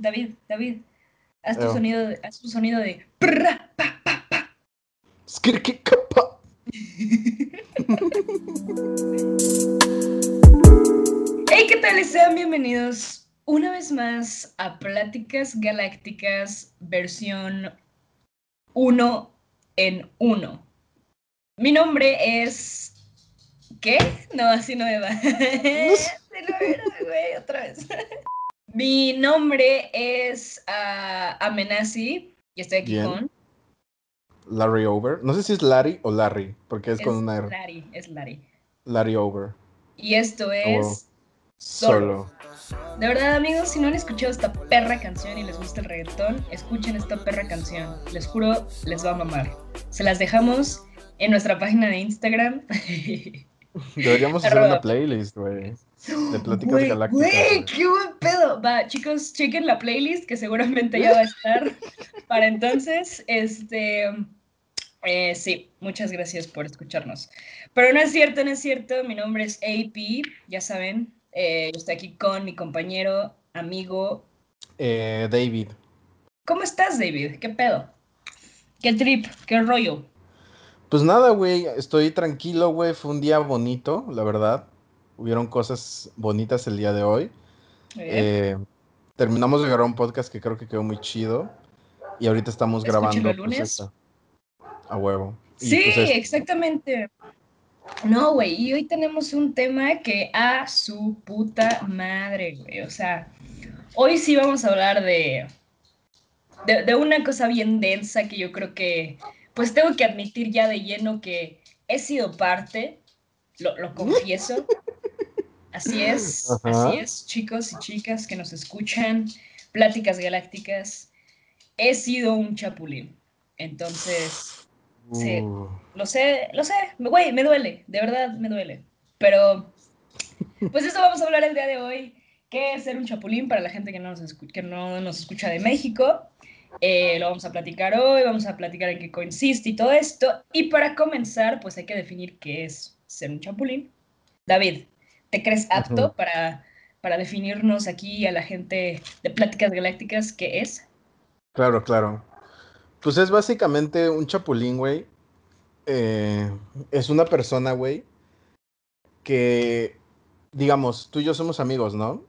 David, David, haz tu sonido, de- haz tu sonido de prra, pa, pa, pa. Hey, ¿qué tal? Sean bienvenidos una vez más a Pláticas Galácticas versión 1 en 1. Mi nombre es... ¿Qué? No, así no me va. No era, güey, otra vez. Mi nombre es ah, Amenazi y estoy aquí Bien. con... Larry Over. No sé si es Larry o Larry, porque es, Es con una R. Lari, es Lari. Larry Over. Y esto es... huevo. Solo. Solo. De verdad, amigos, si no han escuchado esta perra canción y les gusta el reggaetón, escuchen esta perra canción. Les juro, les va a mamar. Se las dejamos en nuestra página de Instagram. Deberíamos hacer una playlist, güey. De pláticas Güey, galácticas. Güey, güey. qué buen pedo. Va, chicos, chequen la playlist que seguramente ya va a estar para entonces. Este. eh, sí, muchas gracias por escucharnos. Pero no es cierto, no es cierto. Mi nombre es AP, ya saben. Eh, yo estoy aquí con mi compañero, amigo. Eh, David. ¿Cómo estás, David? ¿Qué pedo? ¿Qué trip? ¿Qué rollo? Pues nada, güey. Estoy tranquilo, güey. Fue un día bonito, la verdad. Hubieron cosas bonitas el día de hoy. Eh, terminamos de grabar un podcast que creo que quedó muy chido. Y ahorita estamos grabando. el pues, lunes. esta. A huevo. Y, Sí, pues, es- exactamente. No, güey, y hoy tenemos un tema que a su puta madre, güey. O sea, hoy sí vamos a hablar de, de, de una cosa bien densa que yo creo que, pues tengo que admitir ya de lleno que he sido parte, lo, lo confieso. Así es, Ajá. así es, chicos y chicas que nos escuchan, pláticas galácticas. He sido un chapulín. Entonces, sí. Uh, lo sé, lo sé, güey, me duele, de verdad me duele. Pero, pues eso vamos a hablar el día de hoy, qué es ser un chapulín para la gente que no nos, escu- que no nos escucha de México. Eh, lo vamos a platicar hoy, vamos a platicar en qué consiste y todo esto. Y para comenzar, pues hay que definir qué es ser un chapulín. David, ¿te crees apto para, para definirnos aquí a la gente de Pláticas Galácticas qué es? Claro, claro. Pues es básicamente un chapulín, güey. Eh, es una persona, güey, que, digamos, tú y yo somos amigos, ¿no?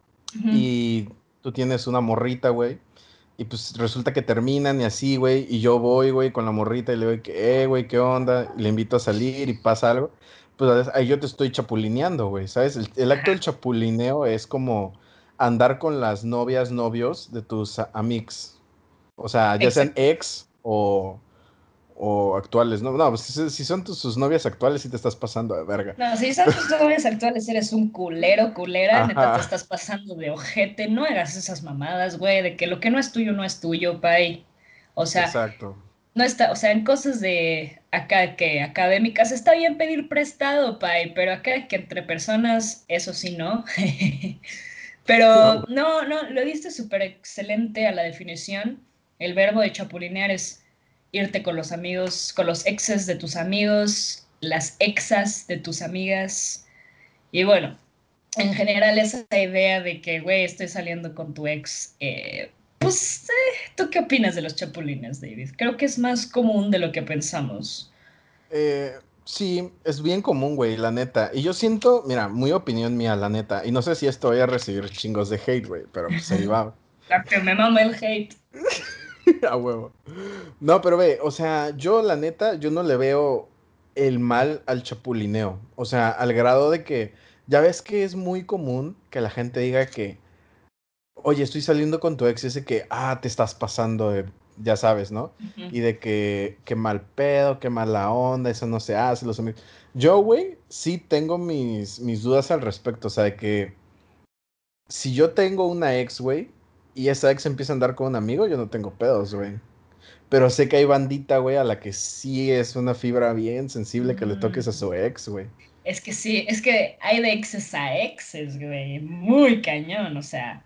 Y tú tienes una morrita, güey. Y pues resulta que terminan y así, güey. Y yo voy, güey, con la morrita y le digo, que, eh, güey, ¿qué onda? Y le invito a salir y pasa algo. Pues ahí yo te estoy chapulineando, güey, ¿sabes? El, el acto del chapulineo es como andar con las novias, novios de tus amics. O sea, ya sean ex o, o actuales, ¿no? No, pues si, si son tus, sus novias actuales, sí te estás pasando de verga. No, si son tus novias actuales, eres un culero, culera, neta Ajá. te estás pasando de ojete, no hagas esas mamadas, güey, de que lo que no es tuyo no es tuyo, pay. O sea, Exacto. No está, o sea, en cosas de acá que académicas está bien pedir prestado, pay, pero acá que entre personas, eso sí, ¿no? Pero no, no, lo diste súper excelente a la definición. El verbo de chapulinear es irte con los amigos, con los exes de tus amigos, las exas de tus amigas. Y bueno, en general esa idea de que, güey, estoy saliendo con tu ex, eh, pues, eh, ¿tú qué opinas de los chapulines, David? Creo que es más común de lo que pensamos. Eh, sí, es bien común, güey, la neta. Y yo siento, mira, muy opinión mía, la neta. Y no sé si esto voy a recibir chingos de hate, güey, pero pues ahí va. La que me mama el hate. A huevo. No, pero ve, o sea, yo la neta, yo no le veo el mal al chapulineo. O sea, al grado de que, ya ves que es muy común que la gente diga que, oye, estoy saliendo con tu ex, y ese que, ah, te estás pasando de, ya sabes, ¿no? Y de que, qué mal pedo, qué mala onda, eso no se hace, los amigos. Yo, güey, sí tengo mis, mis dudas al respecto, o sea, de que si yo tengo una ex, güey, y esa ex empieza a andar con un amigo, yo no tengo pedos, güey. Pero sé que hay bandita, güey, a la que sí es una fibra bien sensible que le toques a su ex, güey. Es que sí, es que hay de exes a exes, güey. Muy cañón, o sea.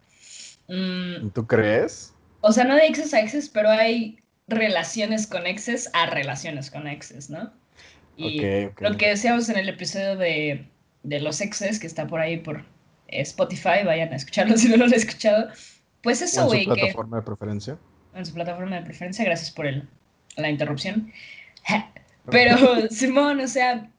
Mm, ¿Tú crees? o sea, no de exes a exes, pero hay relaciones con exes a relaciones con exes, ¿no? Y Ok, ok. lo que decíamos en el episodio de, de los exes, que está por ahí por Spotify, vayan a escucharlo si no lo han escuchado, Pues eso, güey. ¿En su plataforma de preferencia? En su plataforma de preferencia, gracias por el, la interrupción. Pero, Simón, o sea,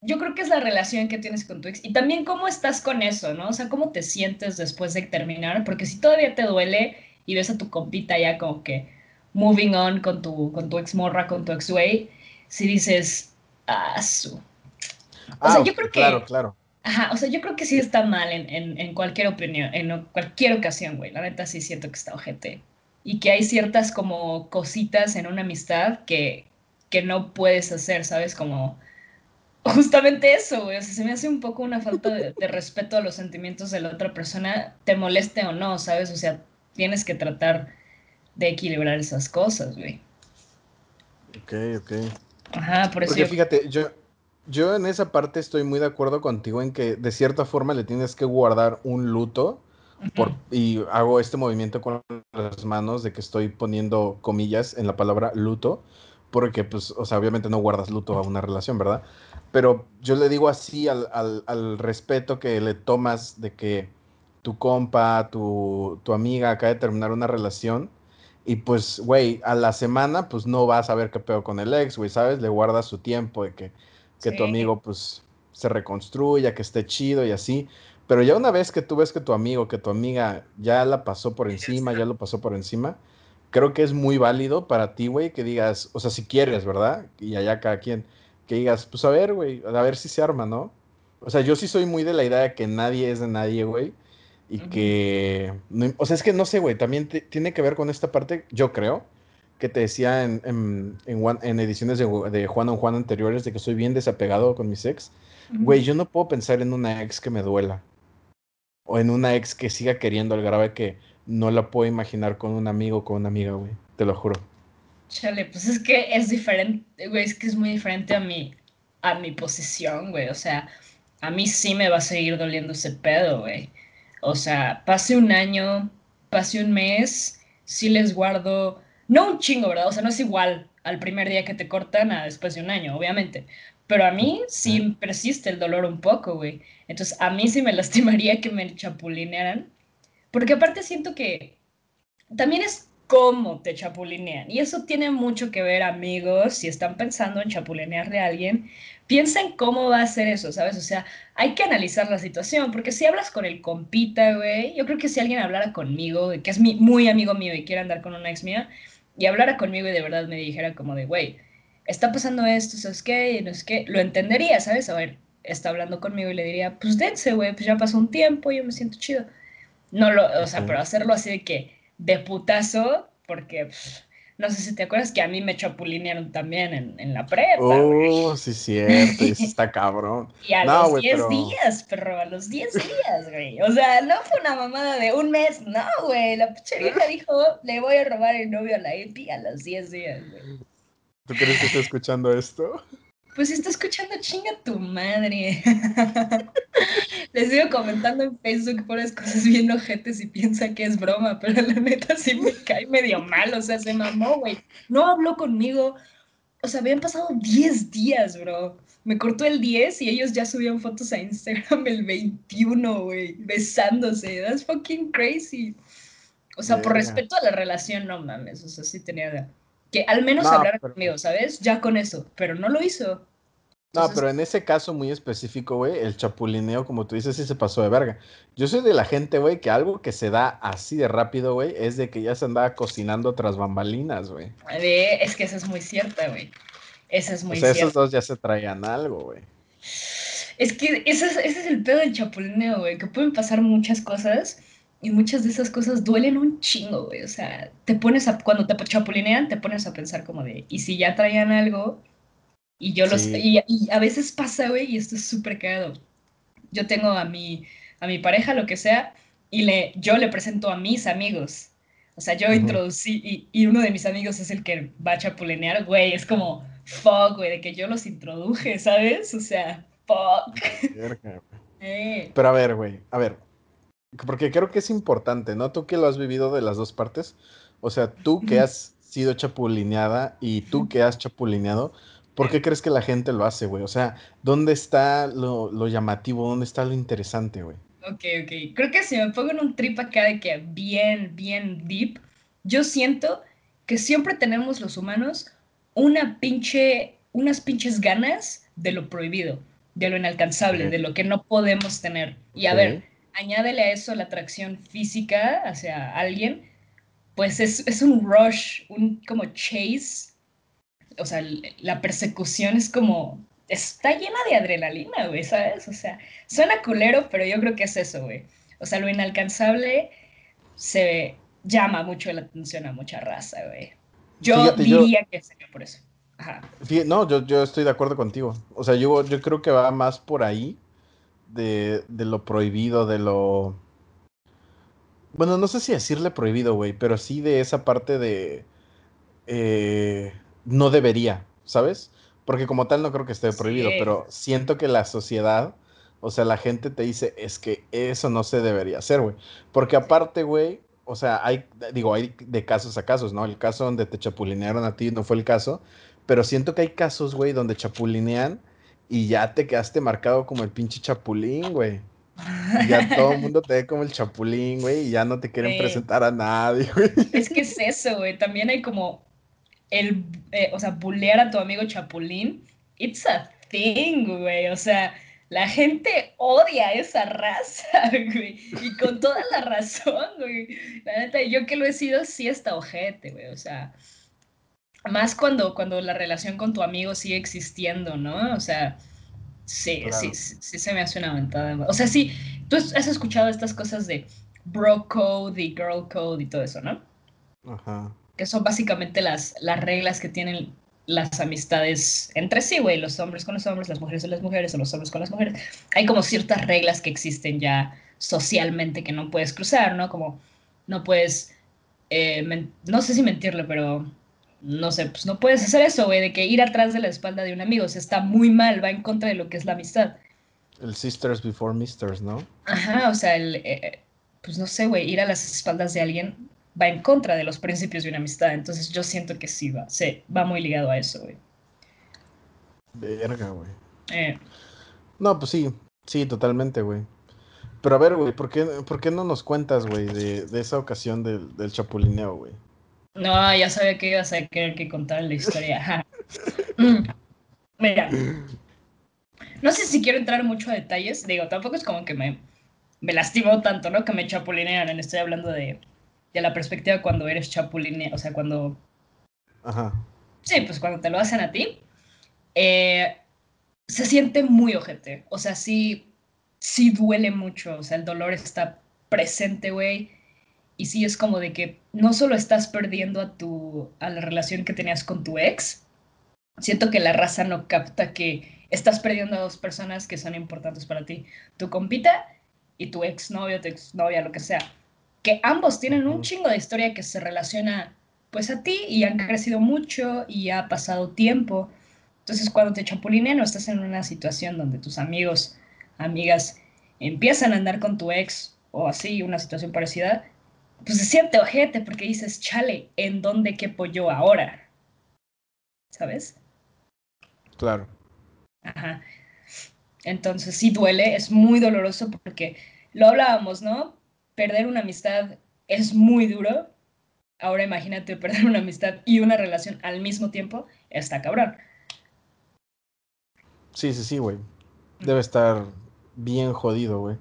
yo creo que es la relación que tienes con tu ex y también cómo estás con eso, ¿no? O sea, cómo te sientes después de terminar, porque si todavía te duele y ves a tu compita ya como que moving on con tu, con tu ex morra, con tu ex güey, si dices, ah, su. O ah, sea, yo creo que. Claro, claro. Ajá, o sea, yo creo que sí está mal en, en, en cualquier opinión, en cualquier ocasión, güey. La neta sí siento que está ojete. Y que hay ciertas como cositas en una amistad que, que no puedes hacer, ¿sabes? Como justamente eso, güey. O sea, se me hace un poco una falta de, respeto a los sentimientos de la otra persona, te moleste o no, ¿sabes? O sea, tienes que tratar de equilibrar esas cosas, güey. Ok, ok. Ajá, por eso. Porque fíjate, yo, yo en esa parte estoy muy de acuerdo contigo en que de cierta forma le tienes que guardar un luto. Por, y hago este movimiento con las manos de que estoy poniendo comillas en la palabra luto, porque pues, o sea, obviamente no guardas luto a una relación, ¿verdad? Pero yo le digo así al, al, respeto que le tomas de que tu compa, tu, tu amiga acaba de terminar una relación y pues, güey, a la semana pues no vas a ver qué pedo con el ex, güey, ¿sabes? Le guardas su tiempo de que, que tu amigo pues se reconstruya, que esté chido y así. Pero ya una vez que tú ves que tu amigo, que tu amiga ya la pasó por encima, ya lo pasó por encima, creo que es muy válido para ti, güey, que digas, o sea, si quieres, ¿verdad? Y allá cada quien que digas, pues a ver, güey, a ver si se arma, ¿no? O sea, yo sí soy muy de la idea de que nadie es de nadie, güey. Y que, o sea, es que no sé, güey, también tiene que ver con esta parte, yo creo, que te decía en, en, en, ediciones de, de, Juan o Juan anteriores, de que soy bien desapegado con mis ex. Güey, yo no puedo pensar en una ex que me duela. O en una ex que siga queriendo al grave que no la puedo imaginar con un amigo o con una amiga, güey. Te lo juro. Chale, pues es que es diferente, güey, es que es muy diferente a mi, a mi posición, güey. O sea, a mí sí me va a seguir doliendo ese pedo, güey. O sea, pase un año, pase un mes, sí les guardo, no un chingo, ¿verdad? O sea, no es igual al primer día que te cortan a después de un año, obviamente. Pero a mí sí persiste el dolor un poco, güey. Entonces, a mí sí me lastimaría que me chapulinearan. Porque aparte siento que también es cómo te chapulinean. Y eso tiene mucho que ver, amigos, si están pensando en chapulinear de alguien, piensen cómo va a ser eso, ¿sabes? O sea, hay que analizar la situación, porque si hablas con el compita, güey, yo creo que si alguien hablara conmigo, que es mi, muy amigo mío y quiere andar con una ex mía, y hablara conmigo y de verdad me dijera como de, güey, está pasando esto, ¿sabes qué? no es que lo entendería, ¿sabes? A ver, está hablando conmigo y le diría, pues dense, güey, pues ya pasó un tiempo, yo me siento chido. No lo, o sea, pero hacerlo así de que de putazo, porque no sé si te acuerdas que a mí me chapulinearon también en, en la prepa. Oh, sí, cierto, eso está cabrón. y a los 10 días, perro, a los 10 días, güey. O sea, no fue una mamada de un mes, no, güey. La pinche vieja dijo, le voy a robar el novio a la Epi a los 10 días, güey. ¿Tú crees que está escuchando esto? Pues está escuchando chinga tu madre. Les sigo comentando en Facebook por las cosas bien ojetes y piensa que es broma, pero la neta sí me cae medio mal, o sea, se mamó, güey. No habló conmigo. O sea, habían pasado 10 días, bro. Me cortó el 10 y ellos ya subían fotos a Instagram el 21, güey, besándose. That's fucking crazy. O sea, por respeto a la relación, no mames. O sea, sí tenía que al menos hablar conmigo, ¿sabes? Ya con eso, pero no lo hizo. No, pero en ese caso muy específico, güey, el chapulineo, como tú dices, sí se pasó de verga. Yo soy de la gente, güey, que algo que se da así de rápido, güey, es de que ya se andaba cocinando tras bambalinas, güey. Es que eso es muy cierto, güey. Eso es muy o sea, esos dos ya se traían algo, güey. Es que ese es, ese es el pedo del chapulineo, güey, que pueden pasar muchas cosas y muchas de esas cosas duelen un chingo, güey. O sea, te pones a, cuando te chapulinean, te pones a pensar como de, ¿y si ya traían algo? Y yo los, y, a veces pasa, güey, y esto es súper cagado. Yo tengo a mi, a mi pareja, lo que sea, y le, yo le presento a mis amigos. O sea, yo introducí, y, y, uno de mis amigos es el que va a chapulinear, güey, es como, fuck, güey, de que yo los introduje, ¿sabes? O sea, fuck. Eh. Pero a ver, güey, a ver, porque creo que es importante, ¿no? Tú que lo has vivido de las dos partes, o sea, tú que has sido chapulineada y tú que has chapulineado, ¿Por qué crees que la gente lo hace, güey? O sea, ¿dónde está lo, llamativo? ¿Dónde está lo interesante, güey? Ok, ok. Creo que si me pongo en un trip acá de que bien, bien deep, yo siento que siempre tenemos los humanos una pinche, unas pinches ganas de lo prohibido, de lo inalcanzable, de lo que no podemos tener. Y a ver, añádele a eso la atracción física hacia alguien, pues es, es un rush, un como chase. O sea, la persecución es como está llena de adrenalina, güey, ¿sabes? O sea, suena culero, pero yo creo que es eso, güey. O sea, lo inalcanzable se llama mucho la atención a mucha raza, güey. Yo diría que sería por eso. Ajá. no, yo, yo, estoy de acuerdo contigo. O sea, yo, yo creo que va más por ahí de, de lo prohibido, de lo... Bueno, no sé si decirle prohibido, güey, pero sí de esa parte de... Eh, no debería, ¿sabes? Porque como tal no creo que esté prohibido, pero siento que la sociedad, o sea, la gente te dice, es que eso no se debería hacer, güey. Porque aparte, güey, o sea, hay, digo, hay de casos a casos, ¿no? El caso donde te chapulinearon a ti no fue el caso, pero siento que hay casos, güey, donde chapulinean y ya te quedaste marcado como el pinche chapulín, güey. Y ya todo el mundo te ve como el chapulín, güey, y ya no te quieren presentar a nadie, güey. Es que es eso, güey. También hay como el, eh, o sea, bullear a tu amigo Chapulín, it's a thing, güey. O sea, la gente odia esa raza, güey. Y con toda la razón, güey. La neta, yo que lo he sido, sí está ojete, güey. O sea, más cuando, cuando la relación con tu amigo sigue existiendo, ¿no? O sea, sí, sí, sí, se me hace una ventada. O sea, sí, tú has escuchado estas cosas de bro code y girl code y todo eso, ¿no? Ajá que son básicamente las, las reglas que tienen las amistades entre sí, güey, los hombres con los hombres, las mujeres con las mujeres, o los hombres con las mujeres. Hay como ciertas reglas que existen ya socialmente que no puedes cruzar, ¿no? Como no puedes, eh, no sé si mentirle, pero no sé, pues no puedes hacer eso, güey, de que ir atrás de la espalda de un amigo, o sea, está muy mal, va en contra de lo que es la amistad. El sisters before misters, ¿no? Ajá, o sea, el, eh, pues no sé, güey, ir a las espaldas de alguien va en contra de los principios de una amistad. Entonces yo siento que sí va, sí, va muy ligado a eso, güey. Verga, güey. Eh. No, pues sí, sí, totalmente, güey. Pero a ver, güey, ¿por qué, ¿por qué no nos cuentas, güey, de, de, esa ocasión del, del chapulineo, güey? No, ya sabía que ibas a querer que contar la historia. Mm. Mira, no sé si quiero entrar mucho a detalles. Digo, tampoco es como que me, me lastimó tanto, ¿no? Que me chapulinearan. Estoy hablando de de la perspectiva cuando eres chapulín, o sea, cuando... Ajá. Sí, pues cuando te lo hacen a ti, eh, se siente muy ojete. O sea, sí, sí duele mucho. O sea, el dolor está presente, güey. Y sí es como de que no solo estás perdiendo a tu a la relación que tenías con tu ex, siento que la raza no capta que estás perdiendo a dos personas que son importantes para ti. Tu compita y tu ex novio, tu ex novia, lo que sea que ambos tienen un chingo de historia que se relaciona pues a ti y han crecido mucho y ha pasado tiempo. Entonces cuando te chapulinean o estás en una situación donde tus amigos, amigas empiezan a andar con tu ex o así, una situación parecida, pues se siente ojete porque dices, chale, ¿en dónde quepo yo ahora? ¿Sabes? Claro. Ajá. Entonces sí duele, es muy doloroso porque lo hablábamos, ¿no? Perder una amistad es muy duro. Ahora imagínate perder una amistad y una relación al mismo tiempo, está cabrón. Sí, sí, sí, güey. Debe estar bien jodido, güey.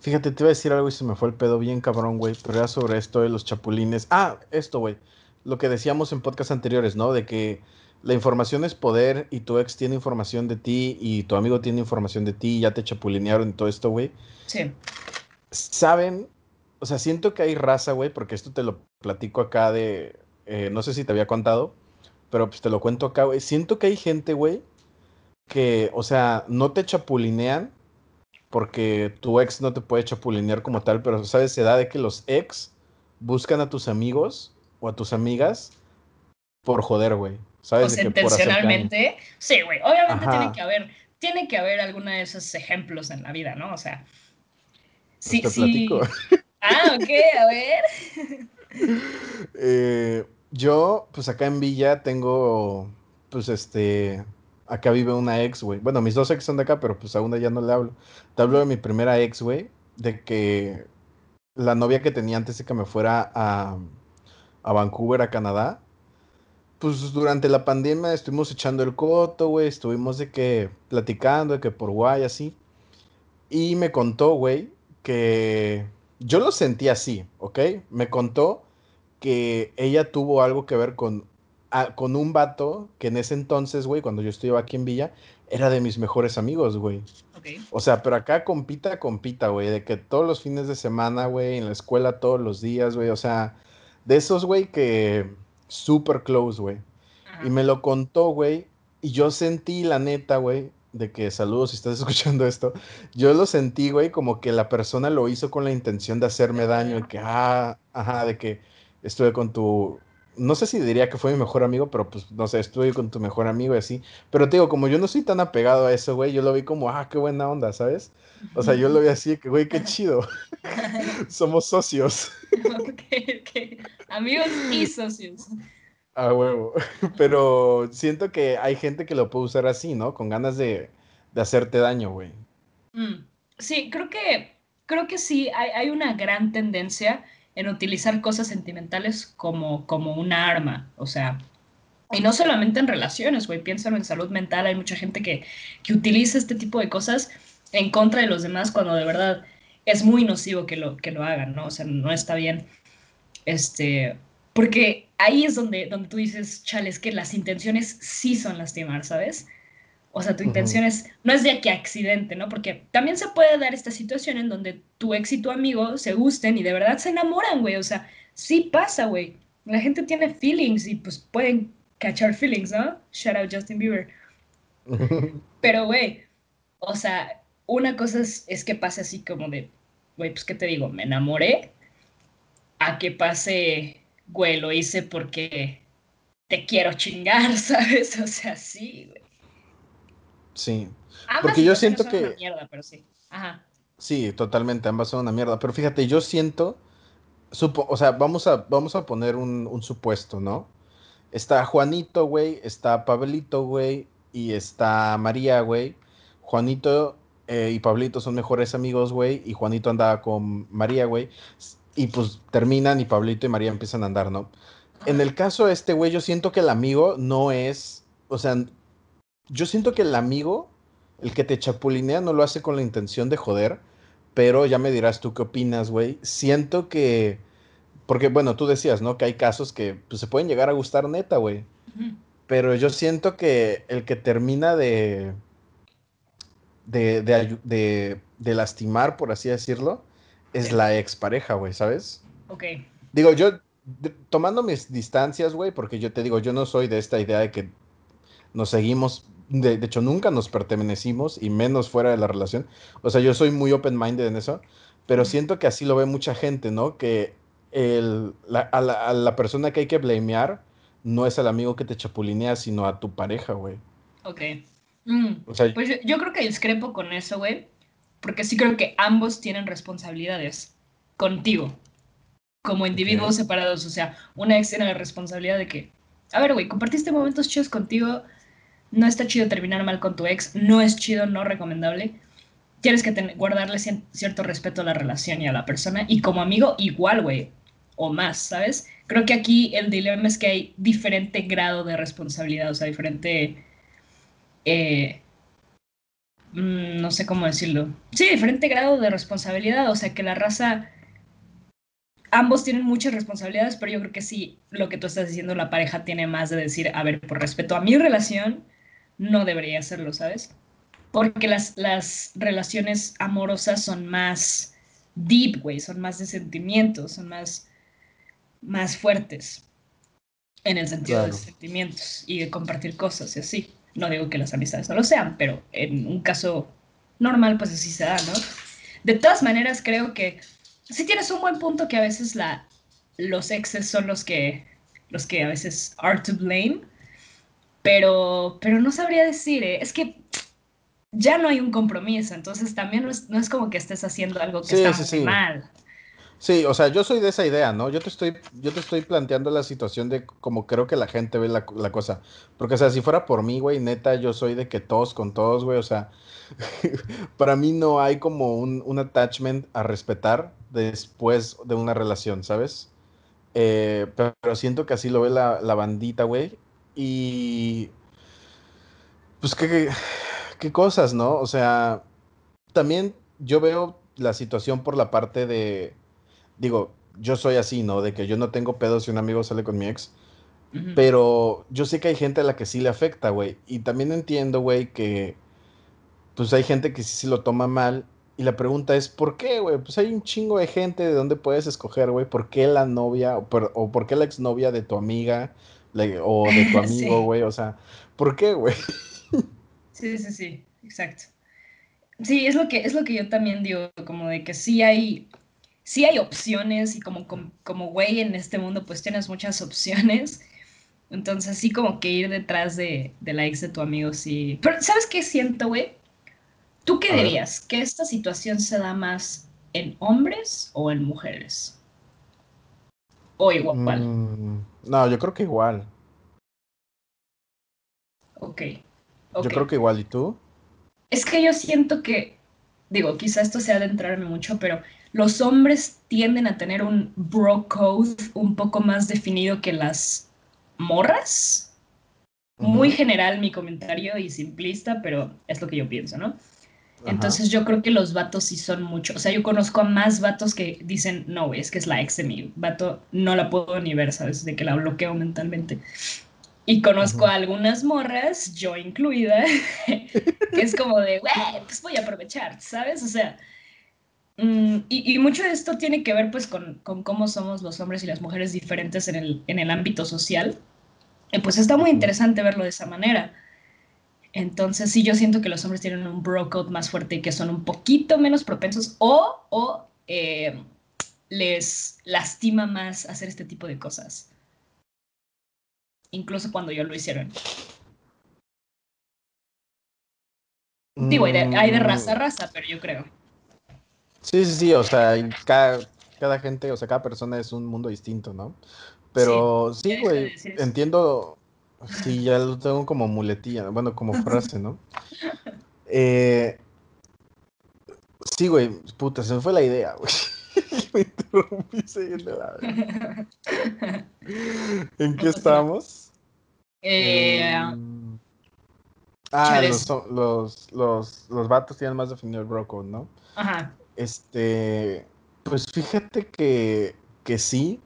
Fíjate, te iba a decir algo y se me fue el pedo bien cabrón, güey. Pero era sobre esto de los chapulines. Ah, esto, güey. Lo que decíamos en podcast anteriores, ¿no? De que la información es poder y tu ex tiene información de ti y tu amigo tiene información de ti y ya te chapulinearon y todo esto, güey. Sí. ¿Saben o sea, siento que hay raza, güey, porque esto te lo platico acá de, eh, no sé si te había contado, pero pues te lo cuento acá, güey. Siento que hay gente, güey, que, o sea, no te chapulinean porque tu ex no te puede chapulinear como tal, pero sabes, se da de que los ex buscan a tus amigos o a tus amigas por joder, güey. ¿Sabes? O sea, intencionalmente. Sí, güey. Obviamente tiene que haber, tiene que haber alguno de esos ejemplos en la vida, ¿no? O sea. Sí, te sí. Ah, ok, a ver. Eh, yo, pues acá en Villa tengo, pues este, acá vive una ex, güey. Bueno, mis dos ex son de acá, pero pues a una ya no le hablo. Te hablo de mi primera ex, güey. de que la novia que tenía antes de que me fuera a, a Vancouver, a Canadá, pues durante la pandemia estuvimos echando el coto, güey, estuvimos de que platicando, de que por guay, así. Y me contó, güey, que yo lo sentí así, ¿ok? Me contó que ella tuvo algo que ver con, con un vato que en ese entonces, güey, cuando yo estudiaba aquí en Villa, era de mis mejores amigos, güey. O sea, pero acá compita, compita, güey, de que todos los fines de semana, güey, en la escuela todos los días, güey, o sea, de esos, güey, que super close, güey. Y me lo contó, güey, y yo sentí la neta, güey, de que saludos si estás escuchando esto, yo lo sentí, güey, como que la persona lo hizo con la intención de hacerme daño y que, ah, ajá, de que estuve con tu, no sé si diría que fue mi mejor amigo, pero pues no sé, estuve con tu mejor amigo y así. Pero te digo, como yo no soy tan apegado a eso, güey, yo lo vi como, ah, qué buena onda, ¿sabes? O sea, yo lo vi así, que, güey, qué chido. Somos socios. ok, ok. Amigos y socios. Ah, huevo. Pero siento que hay gente que lo puede usar así, ¿no? Con ganas de, hacerte daño, güey. Mm, sí, creo que, creo que sí, hay, hay una gran tendencia en utilizar cosas sentimentales como, como una arma. O sea, y no solamente en relaciones, güey, piénsalo en salud mental. Hay mucha gente que, que utiliza este tipo de cosas en contra de los demás cuando de verdad es muy nocivo que lo, que lo hagan, ¿no? O sea, no está bien. Este, porque ahí es donde, donde tú dices, chale, es que las intenciones sí son lastimar, ¿sabes? O sea, tu intención es, no es de que accidente, ¿no? Porque también se puede dar esta situación en donde tu ex y tu amigo se gusten y de verdad se enamoran, güey. O sea, sí pasa, güey. La gente tiene feelings y pues pueden cachar feelings, ¿no? Shout out Justin Bieber. Pero, güey, o sea, una cosa es, es que pase así como de, güey, pues, ¿qué te digo? Me enamoré. A que pase, güey, lo hice porque te quiero chingar, ¿sabes? O sea, sí, güey. Sí. Porque yo siento que. Una mierda, pero sí. Ajá. Sí, totalmente, ambas son una mierda. Pero fíjate, yo siento. o sea, vamos a, vamos a poner un, supuesto, ¿no? Está Juanito, güey, está Pablito, güey, y está María, güey. Juanito eh, y Pablito son mejores amigos, güey, y Juanito andaba con María, güey. Y pues terminan y Pablito y María empiezan a andar, ¿no? En el caso de este, güey, yo siento que el amigo no es, o sea, yo siento que el amigo, el que te chapulinea, no lo hace con la intención de joder, pero ya me dirás tú qué opinas, güey. Siento que, porque bueno, tú decías, ¿no? Que hay casos que pues, se pueden llegar a gustar neta, güey. Pero yo siento que el que termina de de, de, de, lastimar, por así decirlo, es la expareja, güey, ¿sabes? Ok. Digo, yo, tomando mis distancias, güey, porque yo te digo, yo no soy de esta idea de que nos seguimos de, hecho nunca nos pertenecimos y menos fuera de la relación. O sea, yo soy muy open-minded en eso, pero siento que así lo ve mucha gente, ¿no? Que el, la, a, la, persona que hay que blamear no es al amigo que te chapulinea, sino a tu pareja, güey. Ok. Mm, pues yo, creo que discrepo con eso, güey, porque sí creo que ambos tienen responsabilidades contigo, como individuos separados. O sea, una ex tiene la responsabilidad de que, a ver, güey, compartiste momentos chidos contigo, no está chido terminar mal con tu ex, no es chido, no recomendable. Tienes que guardarle cierto respeto a la relación y a la persona. Y como amigo, igual, güey, o más, ¿sabes? Creo que aquí el dilema es que hay diferente grado de responsabilidad, o sea, diferente... Eh, mm, no sé cómo decirlo. Sí, diferente grado de responsabilidad, o sea, que la raza ambos tienen muchas responsabilidades, pero yo creo que sí, lo que tú estás diciendo, la pareja tiene más de decir, a ver, por respeto a mi relación, no debería hacerlo, ¿sabes? Porque las, las relaciones amorosas son más deep, güey, son más de sentimientos, son más, más fuertes en el sentido de sentimientos y de compartir cosas y así. No digo que las amistades no lo sean, pero en un caso normal, pues así se da, ¿no? De todas maneras, creo que sí tienes un buen punto que a veces la, los exes son los que, los que a veces are to blame, pero, pero no sabría decir, ¿eh? es que ya no hay un compromiso, entonces también no es, como que estés haciendo algo que está mal. Sí, o sea, yo soy de esa idea, ¿no? Yo te estoy, yo te estoy planteando la situación de como creo que la gente ve la, la cosa. Porque, o sea, si fuera por mí, güey, neta, yo soy de que todos con todos, güey, o sea, para mí no hay como un, un, attachment a respetar después de una relación, ¿sabes? Eh, pero, siento que así lo ve la, la bandita, güey. Y... Pues qué, qué cosas, ¿no? O sea, también yo veo la situación por la parte de digo, yo soy así, ¿no? De que yo no tengo pedos si un amigo sale con mi ex. Uh -huh. Pero yo sé que hay gente a la que sí le afecta, güey. Y también entiendo, güey, que pues hay gente que sí se lo toma mal. Y la pregunta es, ¿por qué, güey? Pues hay un chingo de gente de donde puedes escoger, güey. ¿Por qué la novia o por, o por qué la exnovia de tu amiga le, o de tu amigo, güey? sí. O sea, ¿por qué, güey? sí, sí, sí, exacto. Sí, es lo que, es lo que yo también digo, como de que sí hay, sí hay opciones y como, como, como güey en este mundo pues tienes muchas opciones. Entonces sí como que ir detrás de, de la ex de tu amigo, sí. Pero ¿sabes qué siento, güey? ¿Tú qué dirías? ¿Que esta situación se da más en hombres o en mujeres? ¿O igual? Mm, no, yo creo que igual. Ok. okay. Yo creo que igual, ¿y tú? Es que yo siento que, digo, quizá esto sea adentrarme mucho, pero los hombres tienden a tener un bro code un poco más definido que las morras. Uh -huh. Muy general mi comentario y simplista, pero es lo que yo pienso, ¿no? Entonces yo creo que los vatos sí son mucho. O sea, yo conozco a más vatos que dicen, no, güey, es que es la ex de mi vato, no la puedo ni ver, ¿sabes? De que la bloqueo mentalmente. Y conozco a algunas morras, yo incluida, que es como de, güey, pues voy a aprovechar, ¿sabes? O sea, mm, y, y, mucho de esto tiene que ver pues con, con, cómo somos los hombres y las mujeres diferentes en el, en el ámbito social. Y pues está muy interesante verlo de esa manera. Entonces sí, yo siento que los hombres tienen un code más fuerte y que son un poquito menos propensos o, o eh, les lastima más hacer este tipo de cosas. Incluso cuando yo lo hicieron. Mm. Digo, hay de, hay de, raza a raza, pero yo creo. Sí, sí, sí, o sea, cada, cada gente, o sea, cada persona es un mundo distinto, ¿no? Pero sí, güey, sí, entiendo, Sí, ya lo tengo como muletilla, bueno, como frase, ¿no? Eh, sí, güey, puta, se me fue la idea, güey. me interrumpí la ¿En qué estamos? Eh, eh, ah, los, los, los, los vatos tienen más definido el broco, ¿no? Ajá. Este, pues fíjate que, que sí,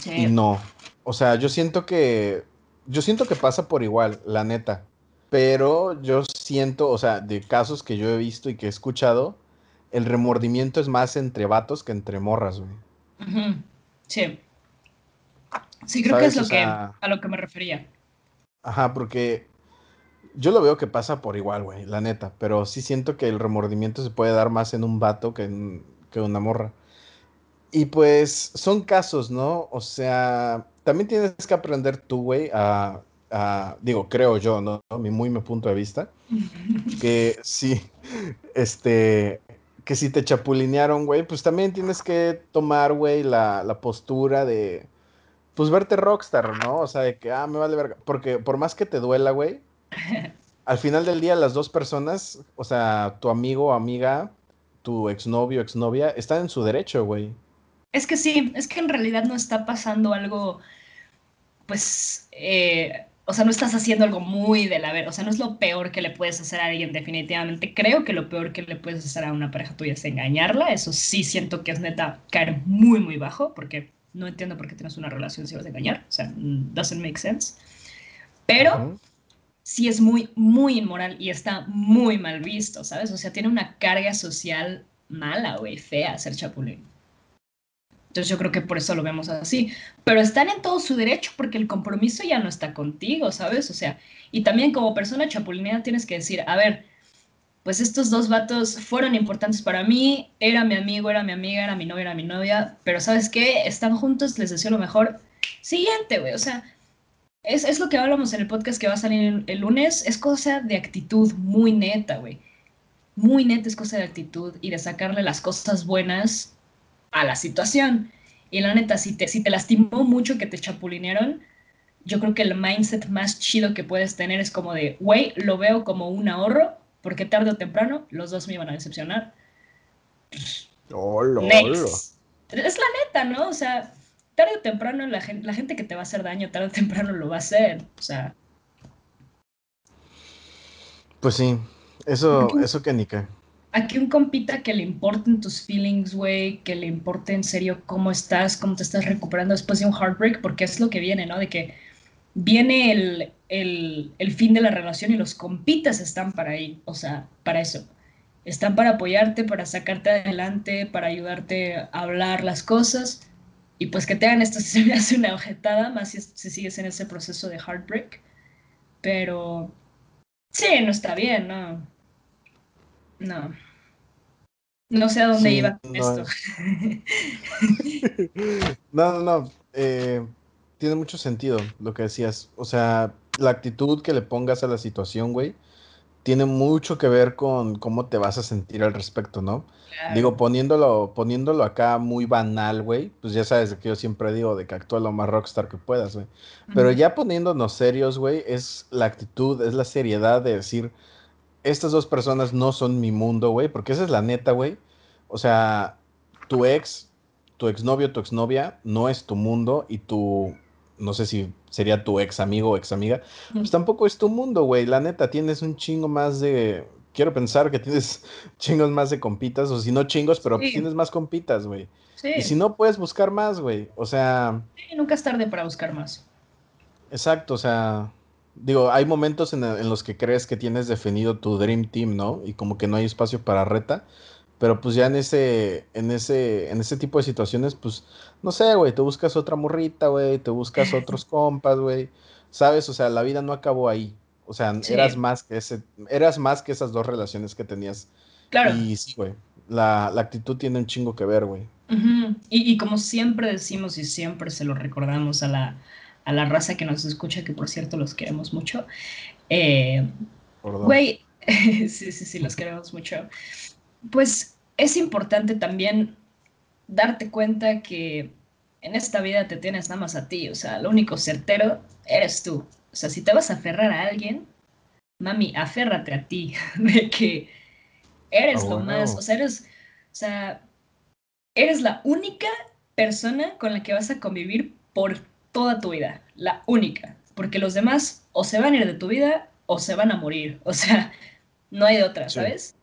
sí y no. O sea, yo siento que yo siento que pasa por igual, la neta. Pero yo siento, o sea, de casos que yo he visto y que he escuchado, el remordimiento es más entre vatos que entre morras, güey. Uh -huh. Sí. Sí, creo que es lo que, sea, a lo que me refería. Ajá, porque yo lo veo que pasa por igual, güey, la neta. Pero sí siento que el remordimiento se puede dar más en un vato que en que una morra. Y pues son casos, ¿no? O sea, también tienes que aprender tú, güey, a, a, digo, creo yo, ¿no? Mi muy mi punto de vista, que sí, este, que si te chapulinearon, güey, pues también tienes que tomar, güey, la, la postura de, pues verte rockstar, ¿no? O sea, de que, ah, me vale verga, porque por más que te duela, güey, al final del día las dos personas, o sea, tu amigo o amiga, tu exnovio exnovia, están en su derecho, güey. Es que sí, es que en realidad no está pasando algo, pues, eh, o sea, no estás haciendo algo muy de la ver, o sea, no es lo peor que le puedes hacer a alguien definitivamente. Creo que lo peor que le puedes hacer a una pareja tuya es engañarla, eso sí siento que es neta caer muy, muy bajo, porque no entiendo por qué tienes una relación si vas a engañar, o sea, doesn't make sense. Pero uh -huh. Sí es muy, muy inmoral y está muy mal visto, ¿sabes? O sea, tiene una carga social mala, güey, fea ser chapulín. Entonces yo creo que por eso lo vemos así. Pero están en todo su derecho porque el compromiso ya no está contigo, ¿sabes? O sea, y también como persona chapulineada tienes que decir, a ver, pues estos dos vatos fueron importantes para mí, era mi amigo, era mi amiga, era mi novia, era mi novia, pero ¿sabes qué? Están juntos, les deseo lo mejor. Siguiente, güey, o sea, es, es lo que hablamos en el podcast que va a salir el, el lunes, es cosa de actitud muy neta, güey. Muy neta es cosa de actitud y de sacarle las cosas buenas a la situación. Y la neta, si te, si te lastimó mucho que te chapulinearon, yo creo que el mindset más chido que puedes tener es como de, güey, lo veo como un ahorro, porque tarde o temprano los dos me iban a decepcionar. Oh, Es la neta, ¿no? O sea, tarde o temprano la gente, la gente que te va a hacer daño, tarde o temprano lo va a hacer. O sea. Pues sí, eso, eso que ni qué. Aquí un compita que le importen tus feelings, güey, que le importe en serio cómo estás, cómo te estás recuperando después de un heartbreak, porque es lo que viene, ¿no? De que viene el, el, el fin de la relación y los compitas están para ahí, o sea, para eso. Están para apoyarte, para sacarte adelante, para ayudarte a hablar las cosas. Y pues que te hagan esto se me hace una objetada, más si, si sigues en ese proceso de heartbreak. Pero sí, no está bien, ¿no? No. No sé a dónde iba con esto. no, no, no. Eh, tiene mucho sentido lo que decías. O sea, la actitud que le pongas a la situación, güey, tiene mucho que ver con cómo te vas a sentir al respecto, ¿no? Digo, poniéndolo, poniéndolo acá muy banal, güey, pues ya sabes que yo siempre digo de que actúa lo más rockstar que puedas, güey. Pero ya poniéndonos serios, güey, es la actitud, es la seriedad de decir, estas dos personas no son mi mundo, güey, porque esa es la neta, güey. O sea, tu ex, tu exnovio, tu exnovia no es tu mundo y tu, no sé si sería tu ex amigo o ex amiga, pues tampoco es tu mundo, güey. La neta, tienes un chingo más de, quiero pensar que tienes chingos más de compitas, o si no chingos, pero tienes más compitas, güey. Sí. Y si no, puedes buscar más, güey. O sea... Sí, nunca es tarde para buscar más. Exacto, o sea, digo, hay momentos en, los que crees que tienes definido tu Dream Team, ¿no? Y como que no hay espacio para reta. Pero pues ya en ese, en ese, en ese tipo de situaciones, pues, no sé, güey, te buscas otra morrita, güey, te buscas otros compas, güey. ¿Sabes? O sea, la vida no acabó ahí. O sea, eras más que ese, eras más que esas dos relaciones que tenías. Claro. Y sí, güey. La, actitud tiene un chingo que ver, güey. y, y como siempre decimos y siempre se lo recordamos a la, a la raza que nos escucha, que por cierto los queremos mucho. Eh, güey, sí, sí, sí, los queremos mucho. Pues es importante también darte cuenta que en esta vida te tienes nada más a ti, o sea, lo único certero eres tú. O sea, si te vas a aferrar a alguien, mami, aférrate a ti, de que eres lo más, o sea, eres, o sea, eres la única persona con la que vas a convivir por toda tu vida, la única, porque los demás o se van a ir de tu vida o se van a morir, o sea, no hay de otra, ¿sabes?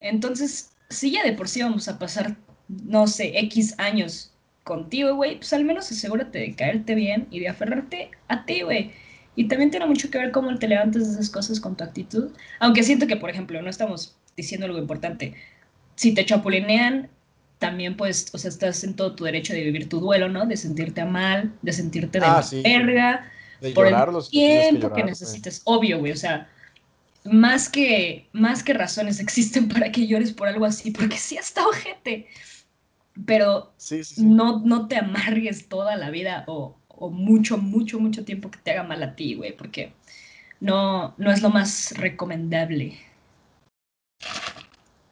Entonces, si ya de por sí vamos a pasar, no sé, X años contigo, güey, pues al menos asegúrate de caerte bien y de aferrarte a ti, güey. Y también tiene mucho que ver cómo te levantas de esas cosas con tu actitud. Aunque siento que, por ejemplo, no estamos diciendo algo importante. Si te chapulinean, también pues, o sea, estás en todo tu derecho de vivir tu duelo, ¿no? De sentirte mal, de sentirte de ah, verga, por el tiempo que, necesites. Obvio, güey, o sea, más que, más que razones existen para que llores por algo así, porque sí hasta ojete. Pero No, no te amargues toda la vida o, o, mucho, mucho, mucho tiempo que te haga mal a ti, güey, porque no, no es lo más recomendable.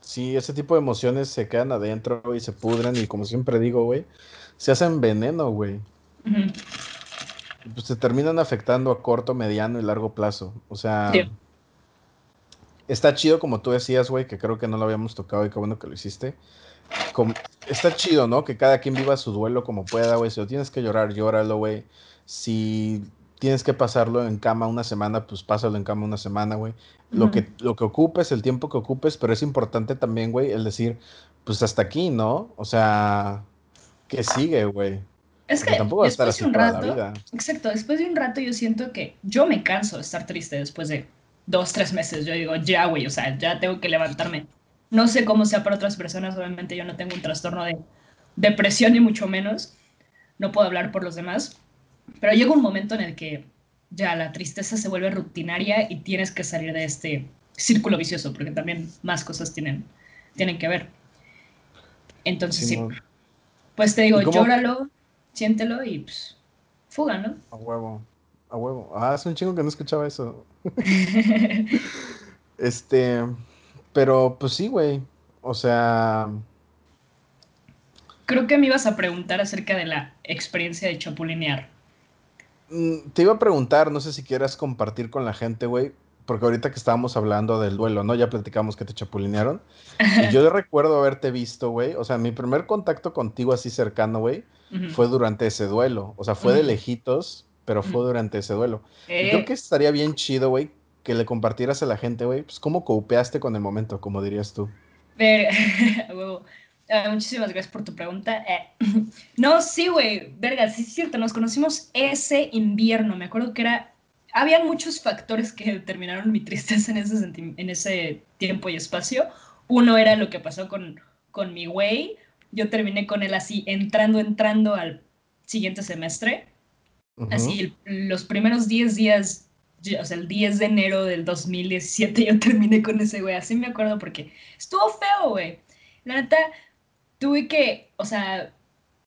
Sí, ese tipo de emociones se quedan adentro y se pudren y como siempre digo, güey, se hacen veneno, güey. Pues se terminan afectando a corto, mediano y largo plazo. O sea, está chido como tú decías, güey, que creo que no lo habíamos tocado y qué bueno que lo hiciste. está chido, ¿no? Que cada quien viva su duelo como pueda, güey. Si lo tienes que llorar, llóralo, güey. Si tienes que pasarlo en cama una semana, pues pásalo en cama una semana, güey. Lo, que, lo que ocupes, el tiempo que ocupes, pero es importante también, güey, el decir, pues hasta aquí, ¿no? O sea, ¿qué sigue, güey? Es que tampoco después estar de un rato, exacto, después de un rato yo siento que yo me canso de estar triste después de dos, tres meses. Yo digo, ya, güey, o sea, ya tengo que levantarme. No sé cómo sea para otras personas, obviamente yo no tengo un trastorno de depresión ni mucho menos. No puedo hablar por los demás, pero llega un momento en el que ya la tristeza se vuelve rutinaria y tienes que salir de este círculo vicioso, porque también más cosas tienen, tienen que ver. Entonces sí, pues te digo, llóralo, siéntelo y pues, fuga, ¿no? A huevo, a huevo. Ah, es un chingo que no escuchaba eso. este, pero pues sí, güey. O sea, creo que me ibas a preguntar acerca de la experiencia de chapulinear. Mm, te iba a preguntar, no sé si quieras compartir con la gente, güey, porque ahorita que estábamos hablando del duelo, ¿no? Ya platicamos que te chapulinearon. Y yo recuerdo haberte visto, güey. O sea, mi primer contacto contigo así cercano, güey, fue durante ese duelo. O sea, fue de lejitos, pero fue durante ese duelo. creo eh. que estaría bien chido, güey, que le compartieras a la gente, güey, pues cómo copeaste con el momento, como dirías tú. Ver, ah, muchísimas gracias por tu pregunta. Eh, no, sí, güey, verga, sí es cierto, nos conocimos ese invierno. Me acuerdo que era había muchos factores que determinaron mi tristeza en ese, en ese tiempo y espacio. Uno era lo que pasó con, con mi güey. Yo terminé con él así, entrando, entrando al siguiente semestre. Así, los primeros 10 días, o sea, el 10 de enero del 2017, yo terminé con ese güey. Así me acuerdo porque estuvo feo, güey. La neta, tuve que, o sea,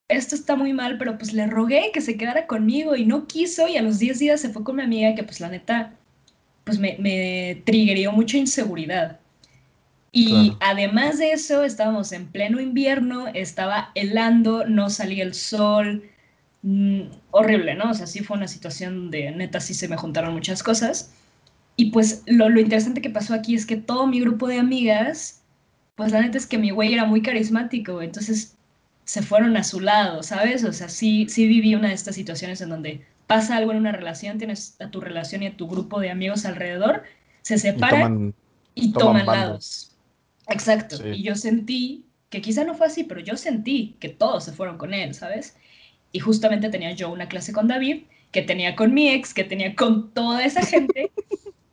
esto está muy mal, pero pues le rogué que se quedara conmigo y no quiso y a los 10 días se fue con mi amiga que pues la neta, pues me, me triggerió mucha inseguridad. Y además de eso, estábamos en pleno invierno, estaba helando, no salía el sol, mm, horrible, ¿no? O sea, sí fue una situación de neta, sí se me juntaron muchas cosas. Y pues lo, lo interesante que pasó aquí es que todo mi grupo de amigas, pues la neta es que mi güey era muy carismático, entonces se fueron a su lado, ¿sabes? O sea, sí, sí viví una de estas situaciones en donde pasa algo en una relación, tienes a tu relación y a tu grupo de amigos alrededor, se separan y toman, lados. Exacto. Y yo sentí, que quizá no fue así, pero yo sentí que todos se fueron con él, ¿sabes? Y justamente tenía yo una clase con David, que tenía con mi ex, que tenía con toda esa gente.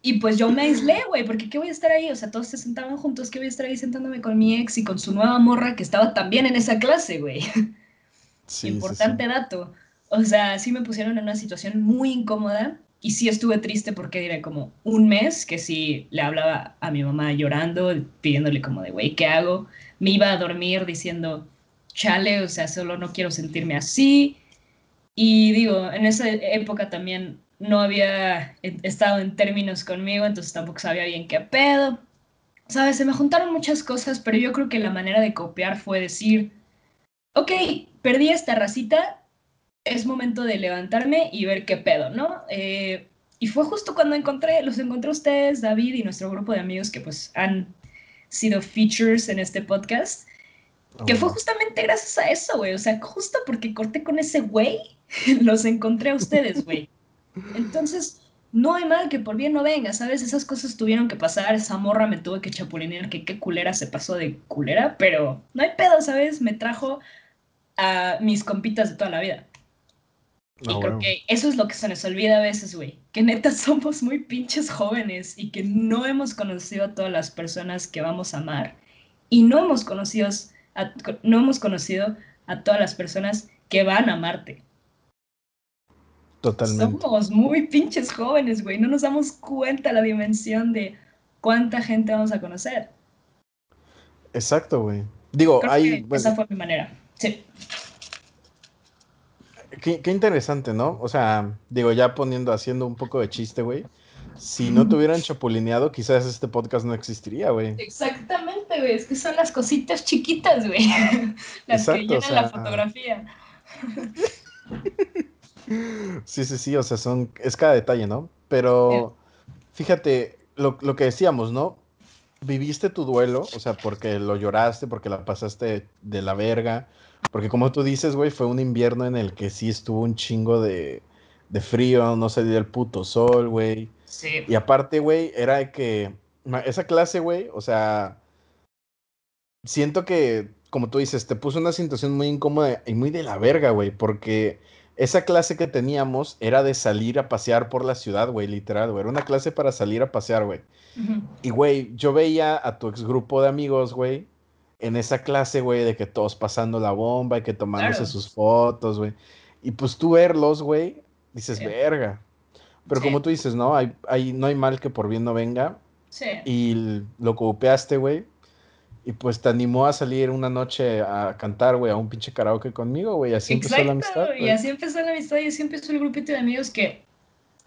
Y pues yo me aislé, güey, porque ¿qué voy a estar ahí? O sea, todos se sentaban juntos, ¿qué voy a estar ahí sentándome con mi ex y con su nueva morra que estaba también en esa clase, güey? Sí, Importante dato. O sea, sí me pusieron en una situación muy incómoda y sí estuve triste porque diré como un mes que sí le hablaba a mi mamá llorando, pidiéndole como de, güey, ¿qué hago? Me iba a dormir diciendo, chale, o sea, solo no quiero sentirme así. Y digo, en esa época también no había estado en términos conmigo, entonces tampoco sabía bien qué pedo. Sabes, se me juntaron muchas cosas, pero yo creo que la manera de copiar fue decir, ok, perdí esta racita, es momento de levantarme y ver qué pedo, ¿no? Eh, y fue justo cuando encontré, los encontré ustedes, David y nuestro grupo de amigos que pues han sido features en este podcast, que fue oh. justamente gracias a eso, güey, o sea, justo porque corté con ese güey, los encontré a ustedes, güey. Entonces, no hay mal que por bien no venga, ¿sabes? Esas cosas tuvieron que pasar, esa morra me tuve que chapulinear, que qué culera se pasó de culera, pero no hay pedo, ¿sabes? Me trajo a mis compitas de toda la vida. y ah, creo que eso es lo que se nos olvida a veces, güey. Que neta somos muy pinches jóvenes y que no hemos conocido a todas las personas que vamos a amar. Y no hemos conocido no hemos conocido a todas las personas que van a amarte. Totalmente. Somos muy pinches jóvenes, güey. No nos damos cuenta la dimensión de cuánta gente vamos a conocer. Exacto, güey. Digo, hay. esa fue mi manera. Sí. Qué, interesante, ¿no? O sea, digo, ya poniendo, haciendo un poco de chiste, güey. Si no te hubieran chapulineado, quizás este podcast no existiría, güey. Exactamente, güey. Es que son las cositas chiquitas, güey. las que llenan la fotografía. Sí, sí, sí, o sea, son, es cada detalle, ¿no? Pero fíjate, lo, lo, que decíamos, ¿no? Viviste tu duelo, o sea, porque lo lloraste, porque la pasaste de la verga, porque como tú dices, güey, fue un invierno en el que sí estuvo un chingo de, de frío, no se dio el puto sol, güey. Sí. Y aparte, güey, era que esa clase, güey, o sea, siento que, como tú dices, te puso una situación muy incómoda y muy de la verga, güey, porque esa clase que teníamos era de salir a pasear por la ciudad, güey, literal, güey. Era una clase para salir a pasear, güey. Y, güey, yo veía a tu ex grupo de amigos, güey, en esa clase, güey, de que todos pasando la bomba y que tomándose sus fotos, güey. Y pues tú verlos, güey, dices, verga. Pero como tú dices, no, hay, hay, no hay mal que por bien no venga. Sí. Y lo copiaste, güey. Y pues te animó a salir una noche a cantar, güey, a un pinche karaoke conmigo, güey. Así empezó la amistad. Y así empezó la amistad y así empezó el grupito de amigos que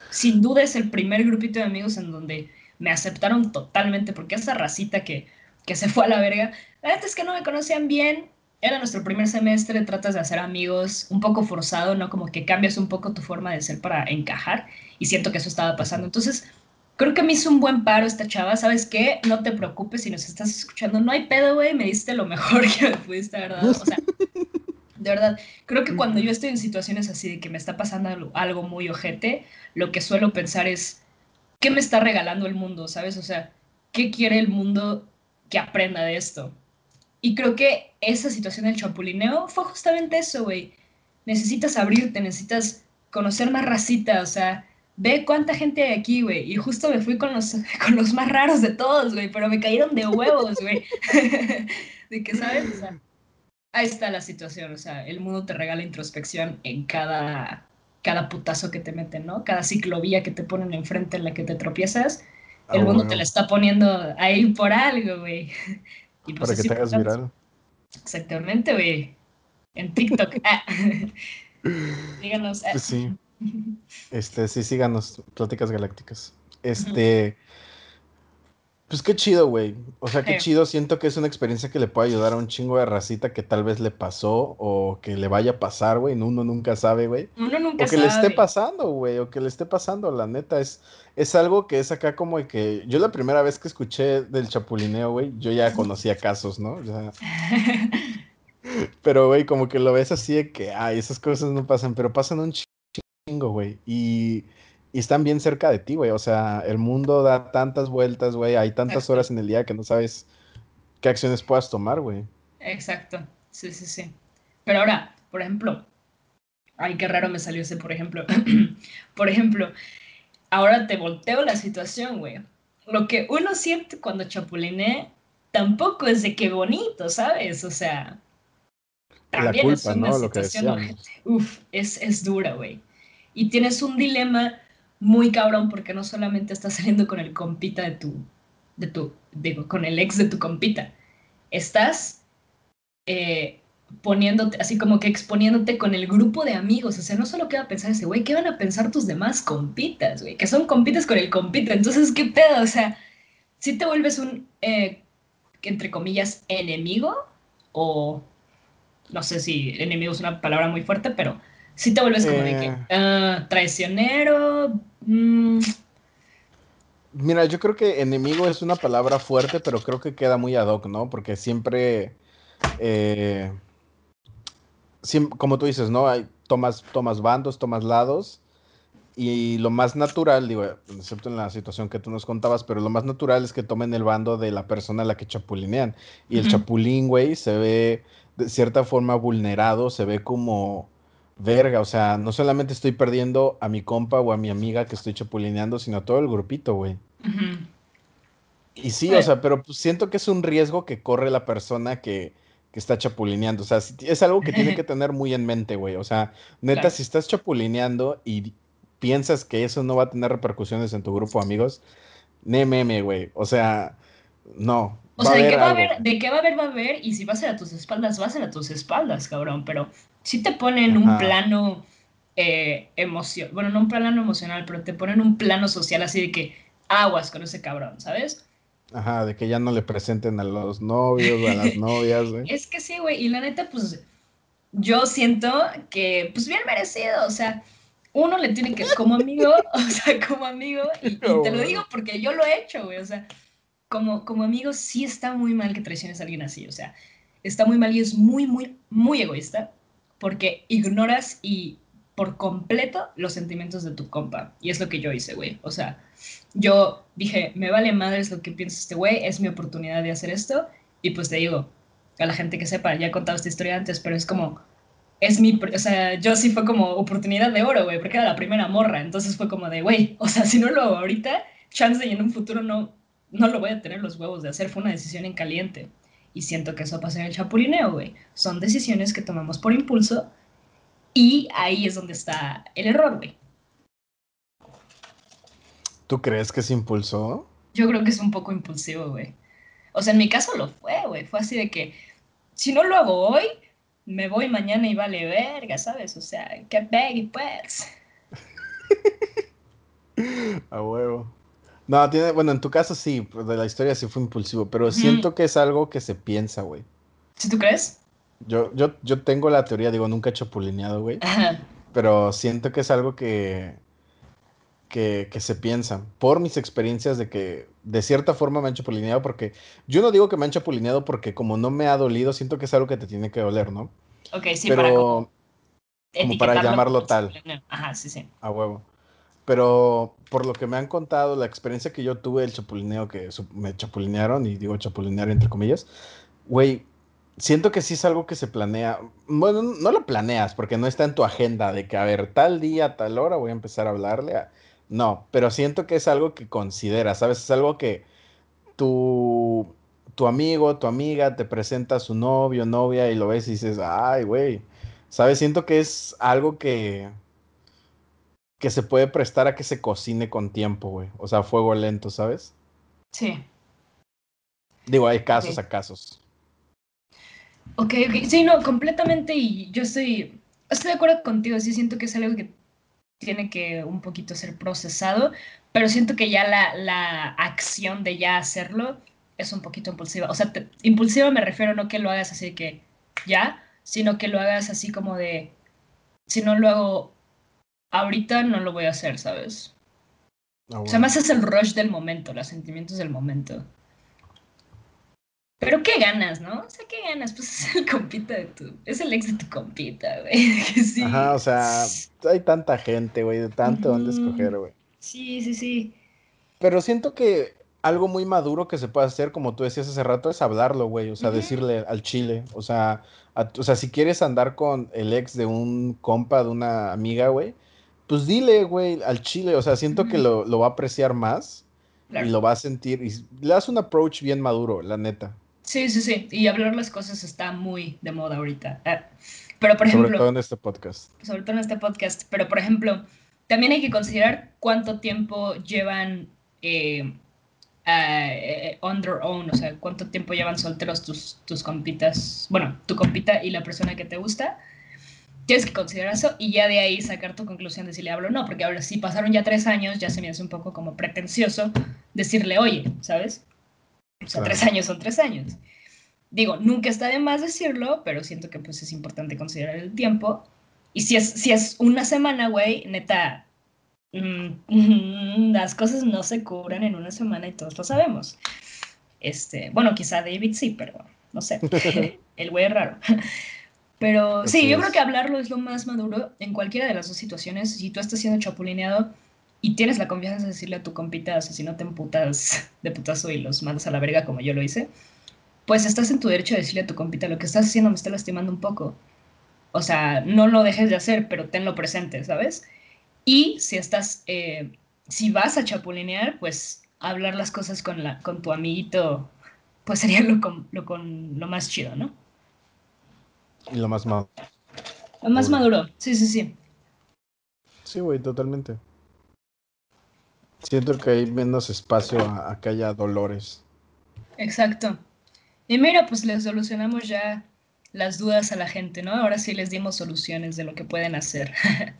sin duda es el primer grupito de amigos en donde me aceptaron totalmente, porque esa racita que, que se fue a la verga, la verdad es que no me conocían bien, era nuestro primer semestre, tratas de hacer amigos un poco forzado, ¿no? Como que cambias un poco tu forma de ser para encajar y siento que eso estaba pasando. Entonces, creo que me hizo un buen paro esta chava, ¿sabes qué? No te preocupes si nos estás escuchando, no hay pedo, güey, me diste lo mejor que me pudiste haber dado. O sea, de verdad, creo que cuando yo estoy en situaciones así de que me está pasando algo muy ojete, lo que suelo pensar es, ¿qué me está regalando el mundo? ¿Sabes? O sea, ¿qué quiere el mundo que aprenda de esto? Y creo que esa situación del chapulineo fue justamente eso, güey. Necesitas abrirte, necesitas conocer más racita, o sea, ve cuánta gente hay aquí, güey. Y justo me fui con los, con los más raros de todos, güey, pero me cayeron de huevos, güey. de que, ¿sabes? O sea, ahí está la situación, o sea, el mundo te regala introspección en cada, cada putazo que te meten, ¿no? Cada ciclovía que te ponen enfrente en la que te tropiezas, el ah, mundo te la está poniendo ahí por algo, güey. Pues Para que te hagas viral. Exactamente, güey. En TikTok. Ah. Díganos. Ah. Sí. Este, sí, síganos, Pláticas Galácticas. Este. Pues qué chido, güey. O sea, qué chido. Siento que es una experiencia que le puede ayudar a un chingo de racita que tal vez le pasó o que le vaya a pasar, güey. Uno nunca sabe, güey. Uno nunca sabe. O que le esté pasando, güey. O que le esté pasando, la neta. Es, es algo que es acá como de que. Yo la primera vez que escuché del chapulineo, güey, yo ya conocía casos, ¿no? O sea, pero, güey, como que lo ves así de que, ay, esas cosas no pasan, pero pasan un chingo, güey. Y y están bien cerca de ti, güey. O sea, el mundo da tantas vueltas, güey. Hay tantas horas en el día que no sabes qué acciones puedas tomar, güey. Exacto. Sí, sí, sí. Pero ahora, por ejemplo, ay, qué raro me salió ese, por ejemplo. por ejemplo, ahora te volteo la situación, güey. Lo que uno siente cuando chapuliné tampoco es de qué bonito, ¿sabes? O sea, también es una situación, uf, es, es dura, güey. Y tienes un dilema muy cabrón porque no solamente estás saliendo con el compita de tu, de tu, digo, con el ex de tu compita, estás eh, poniéndote, así como que exponiéndote con el grupo de amigos, o sea, no solo qué va a pensar ese güey, qué van a pensar tus demás compitas, güey, que son compitas con el compita, entonces, ¿qué pedo? O sea, si te vuelves un, eh, entre comillas, enemigo, o no sé si enemigo es una palabra muy fuerte, pero si te vuelves como de que eh. ah, traicionero. Mm. Mira, yo creo que enemigo es una palabra fuerte, pero creo que queda muy ad hoc, ¿no? Porque siempre, eh, como tú dices, ¿no? Hay, tomas, tomas bandos, tomas lados, y lo más natural, digo, excepto en la situación que tú nos contabas, pero lo más natural es que tomen el bando de la persona a la que chapulinean. Y el chapulín, güey, se ve de cierta forma vulnerado, se ve como verga, o sea, no solamente estoy perdiendo a mi compa o a mi amiga que estoy chapulineando, sino a todo el grupito, güey. Y sí, o sea, pero pues siento que es un riesgo que corre la persona que, que está chapulineando. O sea, es algo que tiene que tener muy en mente, güey. O sea, neta, si estás chapulineando y piensas que eso no va a tener repercusiones en tu grupo de amigos, meme, güey. O sea, no. O sea, de qué, va a haber, de qué va a haber, va a haber, y si va a ser a tus espaldas, va a ser a tus espaldas, cabrón. Pero si te ponen un plano eh, emocional, bueno, no un plano emocional, pero te ponen un plano social así de que aguas con ese cabrón, ¿sabes? Ajá, de que ya no le presenten a los novios a las novias, güey. Es que sí, güey, y la neta, pues yo siento que, pues bien merecido, o sea, uno le tiene que, como amigo, o sea, como amigo, y, te lo digo porque yo lo he hecho, güey, o sea, como, como amigo sí está muy mal que traiciones a alguien así, o sea, está muy mal y es muy, muy, muy egoísta porque ignoras y por completo los sentimientos de tu compa. Y es lo que yo hice, güey. O sea, yo dije, me vale madres lo que piensa este güey, es mi oportunidad de hacer esto. Y pues te digo, a la gente que sepa, ya he contado esta historia antes, pero es como, es mi, o sea, yo sí fue como oportunidad de oro, güey, porque era la primera morra. Entonces fue como de, güey, o sea, si no lo hago ahorita, chance y en un futuro no, no lo voy a tener los huevos de hacer. Fue una decisión en caliente. Y siento que eso pasa en el chapulineo, güey. Son decisiones que tomamos por impulso y ahí es donde está el error, güey. ¿Tú crees que se impulsó? Yo creo que es un poco impulsivo, güey. O sea, en mi caso lo fue, güey. Fue así de que, si no lo hago hoy, me voy mañana y vale verga, ¿sabes? O sea, que pegue, pues. A huevo. No, tiene, bueno, en tu caso sí, pues, de la historia sí fue impulsivo, pero siento que es algo que se piensa, güey. ¿Sí tú crees? Yo, yo, yo tengo la teoría, digo, nunca he chapulineado, güey. Pero siento que es algo que, que, que, se piensa. Por mis experiencias de que de cierta forma me han chapulineado, porque yo no digo que me han chapulineado porque como no me ha dolido, siento que es algo que te tiene que doler, ¿no? Ok, sí, pero, para como, como para llamarlo tal. Ajá, sí, sí. A huevo. Pero por lo que me han contado, la experiencia que yo tuve, el chapulineo que me chapulinearon, y digo chapulinear entre comillas, güey, siento que sí es algo que se planea. Bueno, no lo planeas porque no está en tu agenda de que, a ver, tal día, tal hora voy a empezar a hablarle. No, pero siento que es algo que consideras, ¿sabes? Es algo que tu, tu amigo, tu amiga te presenta a su novio, novia y lo ves y dices, ay, güey. ¿Sabes? Siento que es algo que, que se puede prestar a que se cocine con tiempo, güey. O sea, fuego lento, ¿sabes? Sí. Digo, hay casos a casos. Ok, ok. Sí, no, completamente. Y yo estoy, estoy de acuerdo contigo. Sí, siento que es algo que tiene que un poquito ser procesado, pero siento que ya la, la acción de ya hacerlo es un poquito impulsiva. O sea, impulsiva me refiero no que lo hagas así que ya, sino que lo hagas así como de, si no lo hago ahorita, no lo voy a hacer, ¿sabes? Ah, o sea, más es el rush del momento, los sentimientos del momento. Pero qué ganas, ¿no? O sea, qué ganas, pues es el compita de tu, es el ex de tu compita, güey. Sí. Ajá, o sea, hay tanta gente, güey, de tanto donde escoger, güey. Sí, sí, sí. Pero siento que algo muy maduro que se puede hacer, como tú decías hace rato, es hablarlo, güey. O sea, decirle al chile. O sea, o sea, si quieres andar con el ex de un compa, de una amiga, güey, pues dile, güey, al chile. O sea, siento que lo, lo, va a apreciar más y lo va a sentir. Y le das un approach bien maduro, la neta. Sí, sí, sí. Y hablar las cosas está muy de moda ahorita. Ah, pero, por ejemplo. Sobre todo en este podcast. Sobre todo en este podcast. Pero, por ejemplo, también hay que considerar cuánto tiempo llevan eh, uh, on their own. O sea, cuánto tiempo llevan solteros tus, tus compitas. Bueno, tu compita y la persona que te gusta. Tienes que considerar eso y ya de ahí sacar tu conclusión de si le hablo o no. Porque ahora, si pasaron ya tres años, ya se me hace un poco como pretencioso decirle, oye, ¿sabes? O sea, tres años son tres años. Digo, nunca está de más decirlo, pero siento que pues es importante considerar el tiempo. Y si es, si es una semana, güey, neta, mm, las cosas no se cubren en una semana y todos lo sabemos. Este, bueno, quizá David sí, pero no sé. el güey es raro. Pero sí, yo creo que hablarlo es lo más maduro en cualquiera de las dos situaciones. Si tú estás siendo chapulineado, y tienes la confianza de decirle a tu compita, o sea, si no te emputas de putazo y los mandas a la verga como yo lo hice, pues estás en tu derecho de decirle a tu compita, lo que estás haciendo me está lastimando un poco. O sea, no lo dejes de hacer, pero tenlo presente, ¿sabes? Y si estás, eh, si vas a chapulinear, pues hablar las cosas con, la, con tu amiguito, pues sería lo, lo, con, lo más chido, ¿no? Y lo más maduro. Lo más maduro, sí, sí, sí. Sí, güey, totalmente. Siento que hay menos espacio a, que haya dolores. Exacto. Y mira, pues les solucionamos ya las dudas a la gente, ¿no? Ahora sí les dimos soluciones de lo que pueden hacer.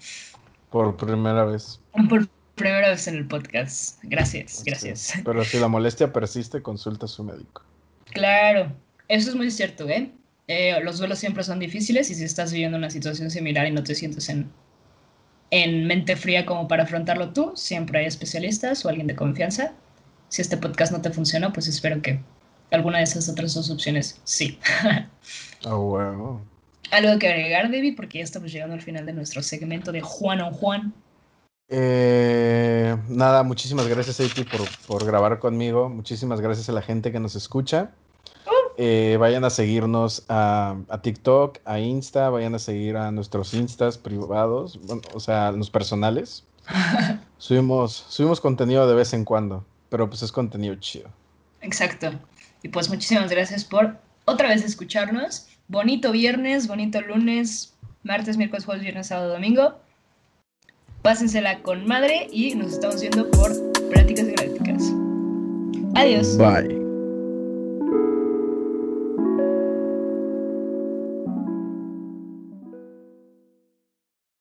Por primera vez. Por primera vez en el podcast. Gracias, gracias. Pero si la molestia persiste, consulta a su médico. Claro, eso es muy cierto, ¿eh? ¿Eh? Los duelos siempre son difíciles y si estás viviendo una situación similar y no te sientes en en mente fría como para afrontarlo tú. Siempre hay especialistas o alguien de confianza. Si este podcast no te funciona, pues espero que alguna de esas otras dos opciones sí. oh, wow. ¿Algo que agregar, David? Porque ya estamos llegando al final de nuestro segmento de Juan o Juan. Eh, nada, muchísimas gracias, Eiti, por, por grabar conmigo. Muchísimas gracias a la gente que nos escucha. Eh, vayan a seguirnos a, TikTok, a Insta, vayan a seguir a nuestros Instas privados, o sea, los personales. subimos, subimos contenido de vez en cuando, pero pues es contenido chido. Exacto. Y pues muchísimas gracias por otra vez escucharnos. Bonito viernes, bonito lunes, martes, miércoles, jueves, viernes, sábado, domingo. Pásensela con madre y nos estamos viendo por Prácticas Galácticas. Adiós. Bye.